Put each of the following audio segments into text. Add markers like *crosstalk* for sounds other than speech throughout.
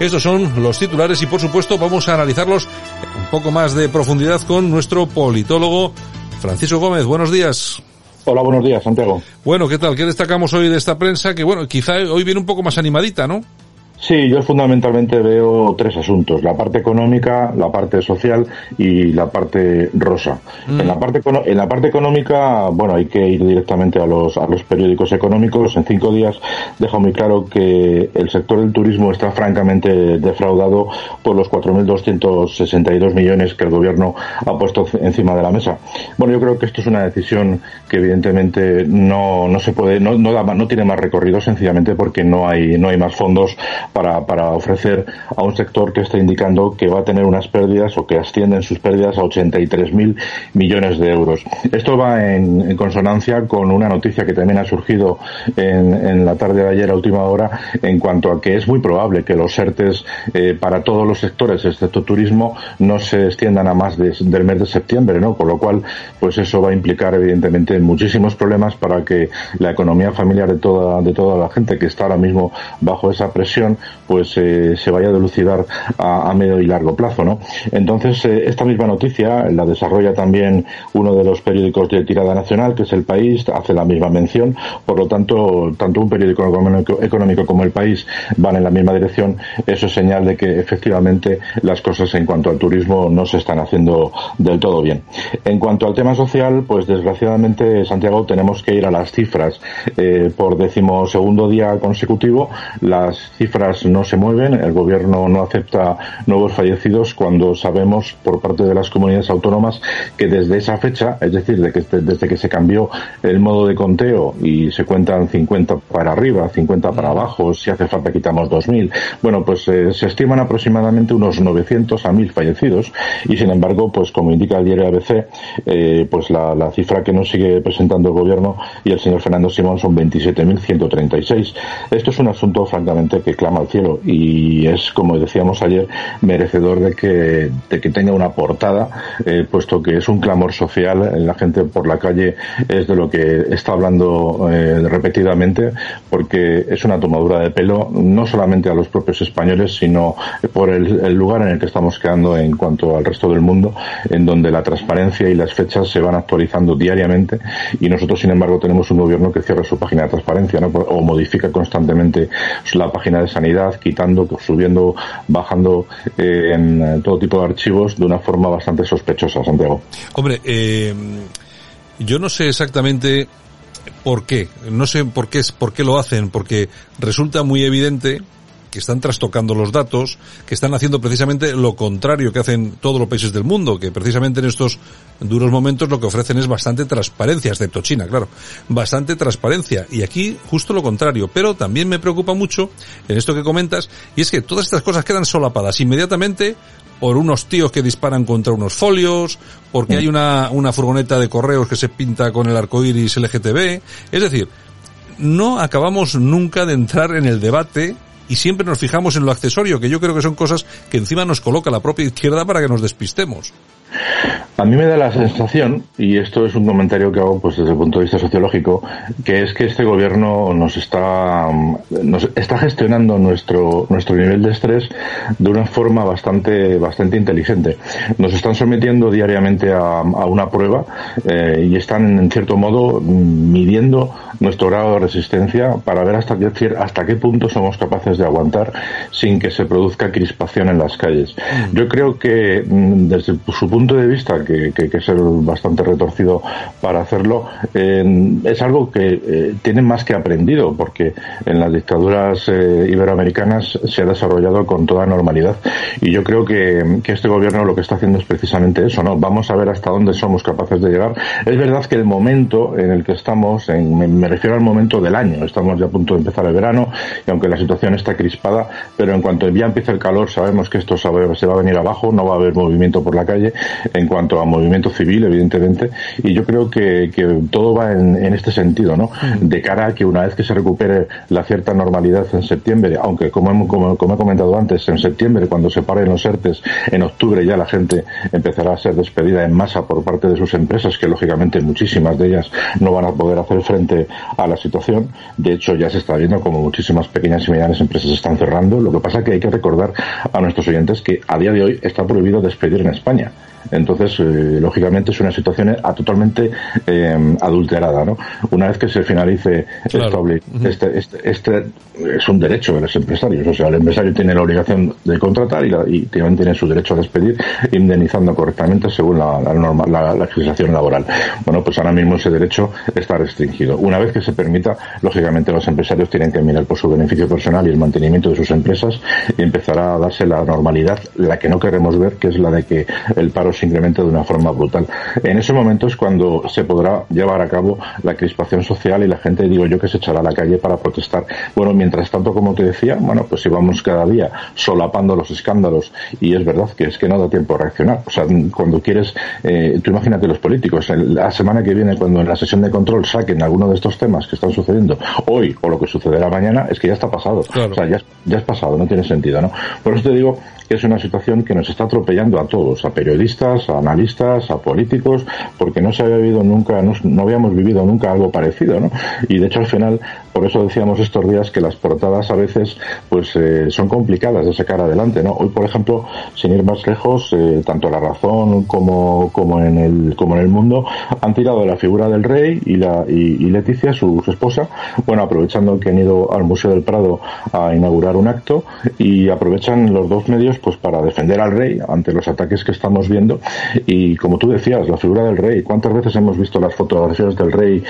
Estos son los titulares y por supuesto vamos a analizarlos un poco más de profundidad con nuestro politólogo Francisco Gómez. Buenos días. Hola, buenos días, Santiago. Bueno, ¿qué tal? ¿Qué destacamos hoy de esta prensa? Que bueno, quizá hoy viene un poco más animadita, ¿no? Sí, yo fundamentalmente veo tres asuntos, la parte económica, la parte social y la parte rosa. Mm. En, la parte, en la parte económica, bueno, hay que ir directamente a los, a los periódicos económicos. En cinco días deja muy claro que el sector del turismo está francamente defraudado por los 4.262 millones que el gobierno ha puesto encima de la mesa. Bueno, yo creo que esto es una decisión que evidentemente no, no se puede, no, no, da no tiene más recorrido sencillamente porque no hay, no hay más fondos para, para ofrecer a un sector que está indicando que va a tener unas pérdidas o que ascienden sus pérdidas a 83.000 millones de euros. Esto va en, consonancia con una noticia que también ha surgido en, en la tarde de ayer a última hora en cuanto a que es muy probable que los ERTES eh, para todos los sectores, excepto turismo, no se extiendan a más de- del mes de septiembre, ¿no? Con lo cual, pues eso va a implicar evidentemente muchísimos problemas para que la economía familiar de toda, de toda la gente que está ahora mismo bajo esa presión, pues eh, se vaya a dilucidar a, medio y largo plazo, ¿no? Entonces, eh, esta misma noticia la desarrolla también uno de los periódicos de tirada nacional, que es El País, hace la misma mención, por lo tanto, tanto un periódico económico, económico como El País van en la misma dirección, eso es señal de que efectivamente las cosas en cuanto al turismo no se están haciendo del todo bien. En cuanto al tema social, pues desgraciadamente, Santiago, tenemos que ir a las cifras. Eh, por decimosegundo día consecutivo, las cifras no se mueven, el gobierno no acepta nuevos fallecidos cuando sabemos por parte de las comunidades autónomas que desde esa fecha, es decir, de que, desde que se cambió el modo de conteo y se cuentan 50 para arriba, 50 para abajo, si hace falta quitamos 2.000, bueno, pues eh, se estiman aproximadamente unos 900 a 1.000 fallecidos y sin embargo, pues como indica el diario ABC, eh, pues la, la cifra que nos sigue presentando el gobierno y el señor Fernando Simón son 27.136. Esto es un asunto francamente que clama al cielo y es, como decíamos ayer, merecedor de que, de que tenga una portada, eh, puesto que es un clamor social, la gente por la calle es de lo que está hablando eh, repetidamente, porque es una tomadura de pelo no solamente a los propios españoles, sino por el, lugar en el que estamos quedando en cuanto al resto del mundo, en donde la transparencia y las fechas se van actualizando diariamente y nosotros, sin embargo, tenemos un gobierno que cierra su página de transparencia o modifica constantemente la página de sanidad, quitando, subiendo, bajando eh, en todo tipo de archivos de una forma bastante sospechosa, Santiago. Hombre, eh, yo no sé exactamente por qué, no sé por qué, por qué lo hacen, porque resulta muy evidente que están trastocando los datos, que están haciendo precisamente lo contrario que hacen todos los países del mundo, que precisamente en estos duros momentos lo que ofrecen es bastante transparencia, excepto China, claro, bastante transparencia. Y aquí justo lo contrario, pero también me preocupa mucho en esto que comentas, y es que todas estas cosas quedan solapadas inmediatamente por unos tíos que disparan contra unos folios, porque hay una, una furgoneta de correos que se pinta con el arco iris LGTB. Es decir, no acabamos nunca de entrar en el debate y siempre nos fijamos en lo accesorio, que yo creo que son cosas que encima nos coloca la propia izquierda para que nos despistemos. A mí me da la sensación, y esto es un comentario que hago pues desde el punto de vista sociológico, que es que este gobierno nos está nos está gestionando nuestro nuestro nivel de estrés de una forma bastante bastante inteligente. Nos están sometiendo diariamente a, una prueba eh, y están en cierto modo midiendo nuestro grado de resistencia para ver hasta qué hasta qué punto somos capaces de aguantar sin que se produzca crispación en las calles. Yo creo que mm, desde su punto de vista, que, que, que es el bastante retorcido para hacerlo, eh, es algo que eh, tienen más que aprendido, porque en las dictaduras eh, iberoamericanas se ha desarrollado con toda normalidad. Y yo creo que, que este gobierno lo que está haciendo es precisamente eso, ¿no? Vamos a ver hasta dónde somos capaces de llegar. Es verdad que el momento en el que estamos, en, me, refiero al momento del año, estamos ya a punto de empezar el verano, y aunque la situación está está crispada, pero en cuanto ya empiece el calor sabemos que esto se va a venir abajo, no va a haber movimiento por la calle en cuanto a movimiento civil, evidentemente, y yo creo que, todo va en, este sentido, ¿no? Mm. De cara a que una vez que se recupere la cierta normalidad en septiembre, aunque como, como, como he comentado antes, en septiembre, cuando se paren los ERTES, en octubre ya la gente empezará a ser despedida en masa por parte de sus empresas, que lógicamente muchísimas de ellas no van a poder hacer frente a la situación. De hecho, ya se está viendo como muchísimas pequeñas y medianas empresas están cerrando. Lo que pasa es que hay que recordar a nuestros oyentes que a día de hoy está prohibido despedir en España. Entonces, eh, lógicamente es una situación totalmente eh, adulterada, ¿no? Una vez que se finalice este, este, este, es un derecho de los empresarios, o sea, el empresario tiene la obligación de contratar y, y también tiene su derecho a despedir, indemnizando correctamente según la, norma, la, legislación laboral. Bueno, pues ahora mismo ese derecho está restringido. Una vez que se permita, lógicamente los empresarios tienen que mirar por su beneficio personal y el mantenimiento de sus empresas y empezará a darse la normalidad, la que no queremos ver, que es la de que el paro se incremente de una forma brutal. En ese momento es cuando se podrá llevar a cabo la crispación social y la gente, digo yo, que se echará a la calle para protestar. Bueno, mientras tanto, como te decía, bueno, pues si vamos cada día solapando los escándalos y es verdad que es que no da tiempo a reaccionar. O sea, cuando quieres, eh, tú imagínate los políticos, la semana que viene cuando en la sesión de control saquen alguno de estos temas que están sucediendo hoy o lo que sucederá mañana, es que ya está pasado. O sea, ya, ya es pasado, no tiene sentido, ¿no? Por eso te digo es una situación que nos está atropellando a todos, a periodistas, a analistas, a políticos, porque no se había vivido nunca, no, habíamos vivido nunca algo parecido, ¿no? Y de hecho al final, por eso decíamos estos días que las portadas a veces, pues eh, son complicadas de sacar adelante, ¿no? Hoy, por ejemplo, sin ir más lejos, eh, tanto La Razón como, como en el, como en el mundo han tirado la figura del rey y la, y, Leticia, su, su esposa, bueno, aprovechando que han ido al Museo del Prado a inaugurar un acto y aprovechan los dos medios pues para defender al rey ante los ataques que estamos viendo y como tú decías la figura del rey cuántas veces hemos visto las fotografías del rey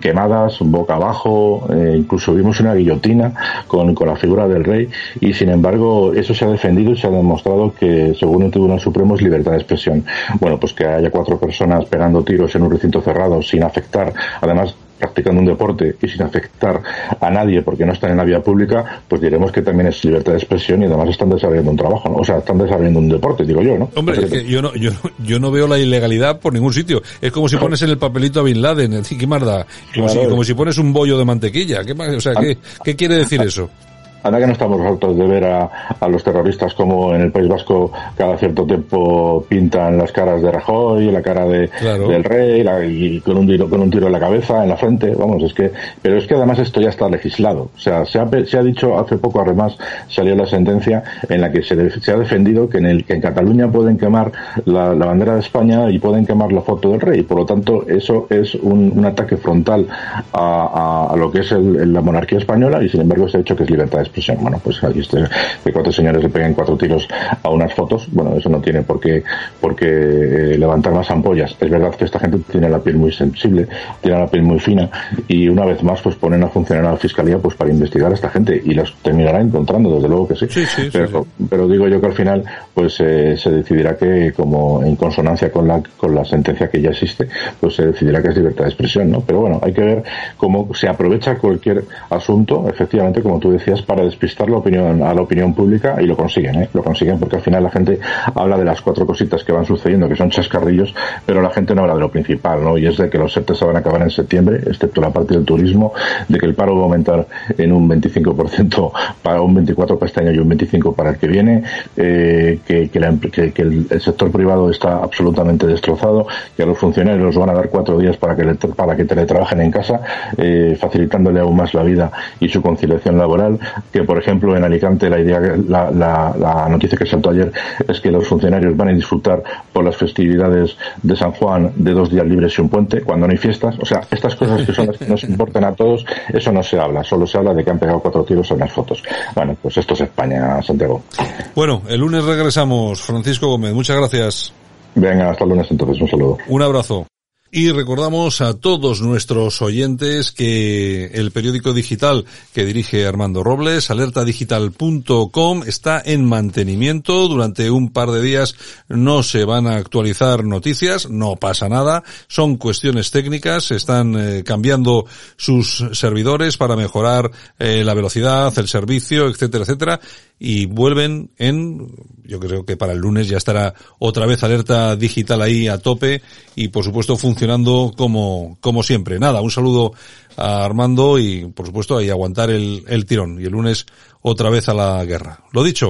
quemadas boca abajo eh, incluso vimos una guillotina con, con la figura del rey y sin embargo eso se ha defendido y se ha demostrado que según el Tribunal Supremo es libertad de expresión. Bueno pues que haya cuatro personas pegando tiros en un recinto cerrado sin afectar además practicando un deporte y sin afectar a nadie porque no están en la vía pública, pues diremos que también es libertad de expresión y además están desarrollando un trabajo, ¿no? o sea, están desarrollando un deporte, digo yo, ¿no? Hombre, es que yo no, yo, yo no veo la ilegalidad por ningún sitio. Es como si pones en el papelito a Bin Laden, ¿qué más da? Como, si, como si pones un bollo de mantequilla, ¿qué más? O sea, ¿qué, ¿qué quiere decir *laughs* eso? Anda que no estamos hartos de ver a, a, los terroristas como en el País Vasco cada cierto tiempo pintan las caras de Rajoy, la cara de, del rey y con un, tiro, con un tiro en la cabeza, en la frente, vamos, es que, pero es que además esto ya está legislado. O sea, se ha, se ha dicho hace poco además salió la sentencia en la que se, se ha defendido que en el que en Cataluña pueden quemar la, la, bandera de España y pueden quemar la foto del rey. Por lo tanto, eso es un, un ataque frontal a, a, lo que es el, la monarquía española y sin embargo se ha dicho que es libertad de expresión. Bueno, pues aquí este, que cuatro señores le peguen cuatro tiros a unas fotos, bueno, eso no tiene por qué, por qué eh, levantar más ampollas. Es verdad que esta gente tiene la piel muy sensible, tiene la piel muy fina y una vez más pues ponen a funcionar a la fiscalía pues para investigar a esta gente y los terminará encontrando, desde luego que sí. pero, pero, digo yo que al final pues eh, se decidirá que como en consonancia con la, con la sentencia que ya existe, pues se decidirá que es libertad de expresión, ¿no? Pero bueno, hay que ver cómo se aprovecha cualquier asunto, efectivamente, como tú decías, para despistar la opinión a la opinión pública y lo consiguen, ¿eh? lo consiguen porque al final la gente habla de las cuatro cositas que van sucediendo, que son chascarrillos, pero la gente no habla de lo principal, ¿no? Y es de que los ERTE se van a acabar en septiembre, excepto la parte del turismo, de que el paro va a aumentar en un 25% para un 24 para este año y un 25 para el que viene, eh, que, el, sector privado está absolutamente destrozado, que a los funcionarios van a dar cuatro días para que, para que teletrabajen en casa, eh, facilitándole aún más la vida y su conciliación laboral, que por ejemplo en Alicante la idea la, la, noticia que saltó ayer es que los funcionarios van a disfrutar por las festividades de San Juan de dos días libres y un puente cuando no hay fiestas. O sea estas cosas que son las que nos importan a todos eso no se habla. Solo se habla de que han pegado cuatro tiros en las fotos. Bueno pues esto es España Santiago. Bueno el lunes regresamos. Francisco Gómez muchas gracias. Venga hasta el lunes entonces. Un saludo. Un abrazo Y recordamos a todos nuestros oyentes que el periódico digital que dirige Armando Robles, alertadigital.com, está en mantenimiento. Durante un par de días no se van a actualizar noticias, no pasa nada. Son cuestiones técnicas, están eh, cambiando sus servidores para mejorar eh, la velocidad, el servicio, etcétera, etcétera. Y vuelven en, yo creo que para el lunes ya estará otra vez alerta digital ahí a tope y por supuesto funcionando como, como siempre. Nada, un saludo a Armando y por supuesto ahí aguantar el, el tirón y el lunes otra vez a la guerra. Lo dicho.